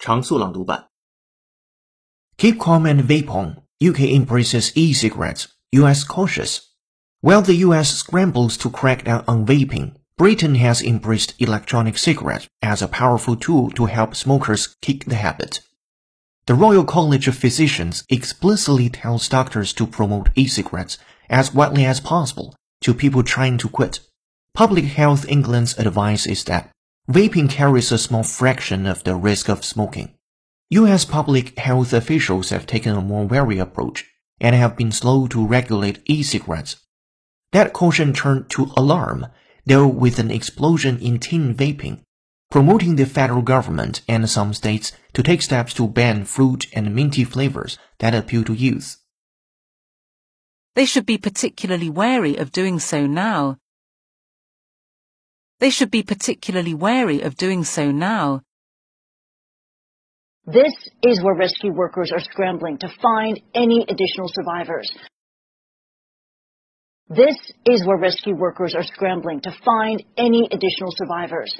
常速朗读版。 Keep calm and vape on. UK embraces e-cigarettes. US cautious. While the US scrambles to crack down on vaping, Britain has embraced electronic cigarettes as a powerful tool to help smokers kick the habit. The Royal College of Physicians explicitly tells doctors to promote e-cigarettes as widely as possible to people trying to quit. Public Health England's advice is that vaping carries a small fraction of the risk of smoking. US public health officials have taken a more wary approach and have been slow to regulate e-cigarettes. That caution turned to alarm, though with an explosion in teen vaping, promoting the federal government and some states to take steps to ban fruit and minty flavors that appeal to youth. They should be particularly wary of doing so now. They should be particularly wary of doing so now. This is where rescue workers are scrambling to find any additional survivors. This is where rescue workers are scrambling to find any additional survivors.